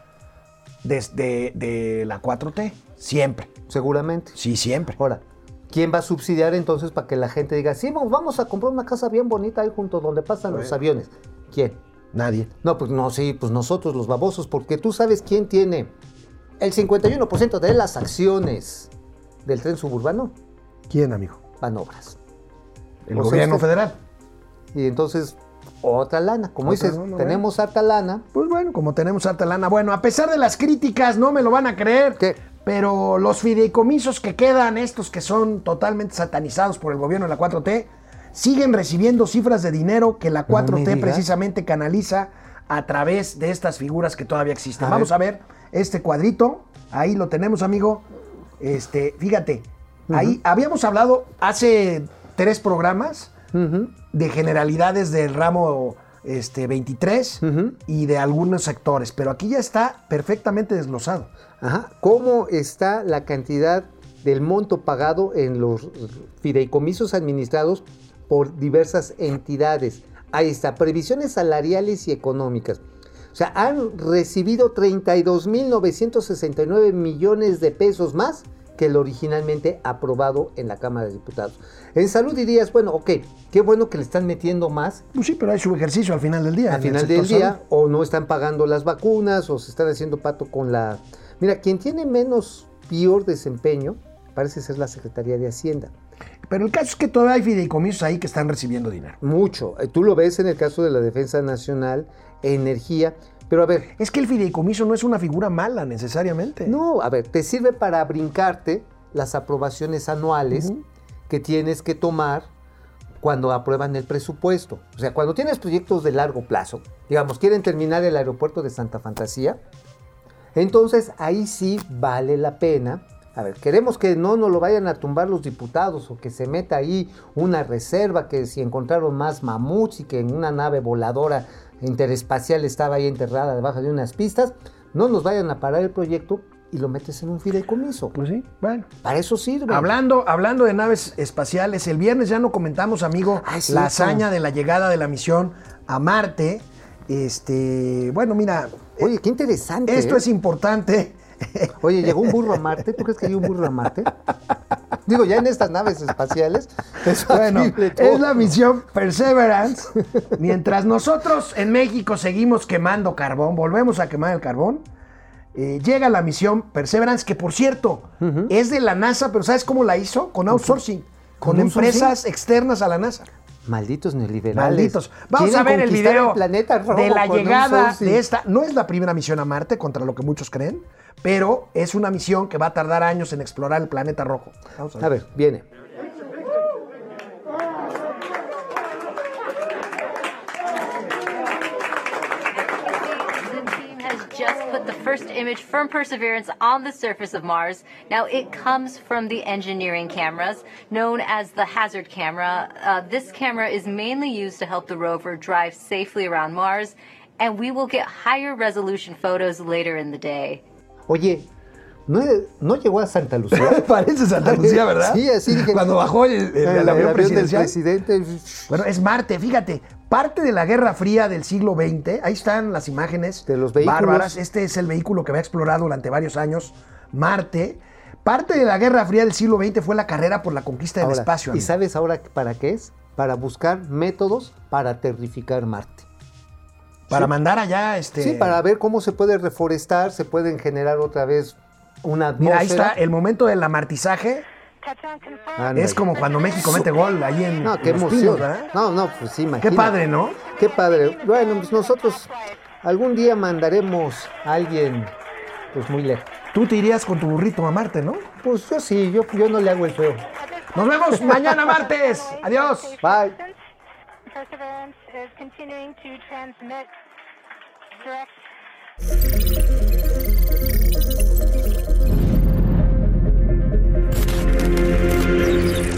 desde de la 4T. Siempre. Seguramente. Sí, siempre. Ahora, ¿quién va a subsidiar entonces para que la gente diga, sí, vamos- vamos a comprar una casa bien bonita ahí junto donde pasan los aviones? ¿Quién? Nadie. No, pues no, sí, pues nosotros los babosos, porque tú sabes quién tiene el 51% de las acciones del tren suburbano, ¿Quién, amigo? van obras. El O gobierno usted- federal. Y entonces, otra lana. Como Otra dices, lana, tenemos harta lana. Pues bueno, como tenemos harta lana. Bueno, a pesar de las críticas, no me lo van a creer. ¿Qué? Pero los fideicomisos que quedan, estos que son totalmente satanizados por el gobierno de la 4T, siguen recibiendo cifras de dinero que la No me 4T digas. precisamente canaliza a través de estas figuras que todavía existen. A Vamos ver. a ver este cuadrito. Ahí lo tenemos, amigo. Este, fíjate, ahí habíamos hablado hace tres programas de generalidades del ramo este, 23 Ujú. y de algunos sectores, pero aquí ya está perfectamente desglosado. Ajá. ¿Cómo está la cantidad del monto pagado en los fideicomisos administrados por diversas entidades? Ahí está, previsiones salariales y económicas. O sea, han recibido 32.969 millones de pesos más que el originalmente aprobado en la Cámara de Diputados. En salud dirías, bueno, ok, qué bueno que le están metiendo más, Pues sí, pero hay su ejercicio al final del día. al final del día salud. o no están pagando las vacunas o se están haciendo pato con la... Mira, quien tiene menos peor desempeño parece ser la Secretaría de Hacienda. Pero el caso es que todavía hay fideicomisos ahí que están recibiendo dinero. Mucho. Eh, Tú lo ves en el caso de la Defensa Nacional, energía, pero a ver, Es que el fideicomiso no es una figura mala necesariamente. no, a ver, te sirve para brincarte las aprobaciones anuales que tienes que tomar cuando aprueban el presupuesto. O sea, cuando tienes proyectos de largo plazo, digamos, quieren terminar el aeropuerto de Santa Fantasía, entonces ahí sí vale la pena. A ver, queremos que no nos lo vayan a tumbar los diputados o que se meta ahí una reserva, que si encontraron más mamuts y que en una nave voladora interespacial estaba ahí enterrada debajo de unas pistas, no nos vayan a parar el proyecto y lo metes en un fideicomiso. Pues sí, bueno. Para eso sirve. Hablando, hablando de naves espaciales, el viernes ya no comentamos, amigo, Ah, la hazaña de la llegada de la misión a Marte. Este, bueno, mira, Oye, qué interesante. esto ¿eh? es importante. Oye, ¿llegó un burro a Marte? ¿Tú crees que hay un burro a Marte? Digo, ya en estas naves espaciales (laughs) es Bueno, es la misión Perseverance. Mientras nosotros en México seguimos quemando carbón, volvemos a quemar el carbón, eh, llega la misión Perseverance, que por cierto, es de la NASA, pero ¿sabes cómo la hizo? Con outsourcing, con, ¿Con empresas externas a la NASA. Malditos neoliberales. Malditos. Vamos a ver el video planeta de la llegada de esta. No es la primera misión a Marte, contra lo que muchos creen, pero es una misión que va a tardar años en explorar el planeta rojo. Vamos a ver. A ver, viene. The team has just put the first image from Perseverance on the surface of Mars. Now, it comes from the engineering cameras known as the hazard camera. Uh, this camera is mainly used to help the rover drive safely around Mars, and we will get higher resolution photos later in the day. Oye, ¿no, no llegó a Santa Lucía? (laughs) Parece Santa Lucía, (laughs) ¿verdad? Sí, así dije. Cuando bajó el, el- el El avión presidencial. presidente. Bueno, es Marte, fíjate, parte de la Guerra Fría del siglo XX, ahí están las imágenes De los vehículos. bárbaras, este es el vehículo que va a explorar durante varios años Marte. Parte de la Guerra Fría del siglo XX fue la carrera por la conquista del Ahora, espacio. ¿Y sabes ahora para qué es? Para buscar métodos para terrificar Marte. Para sí. mandar allá, este... Sí, para ver cómo se puede reforestar, se pueden generar otra vez una Mira, ahí atmósfera. está el momento del amartizaje. Ándale. Es como cuando México mete gol ahí en, No, en qué Los emoción. Pinos, ¿verdad? no, no, pues sí, Qué imagínate. padre, ¿no? Qué padre. Bueno, pues nosotros algún día mandaremos a alguien pues muy lejos. Tú te irías con tu burrito a Marte, ¿no? Pues yo sí, yo, yo no le hago el feo. Nos vemos mañana martes. Adiós. Bye. thank you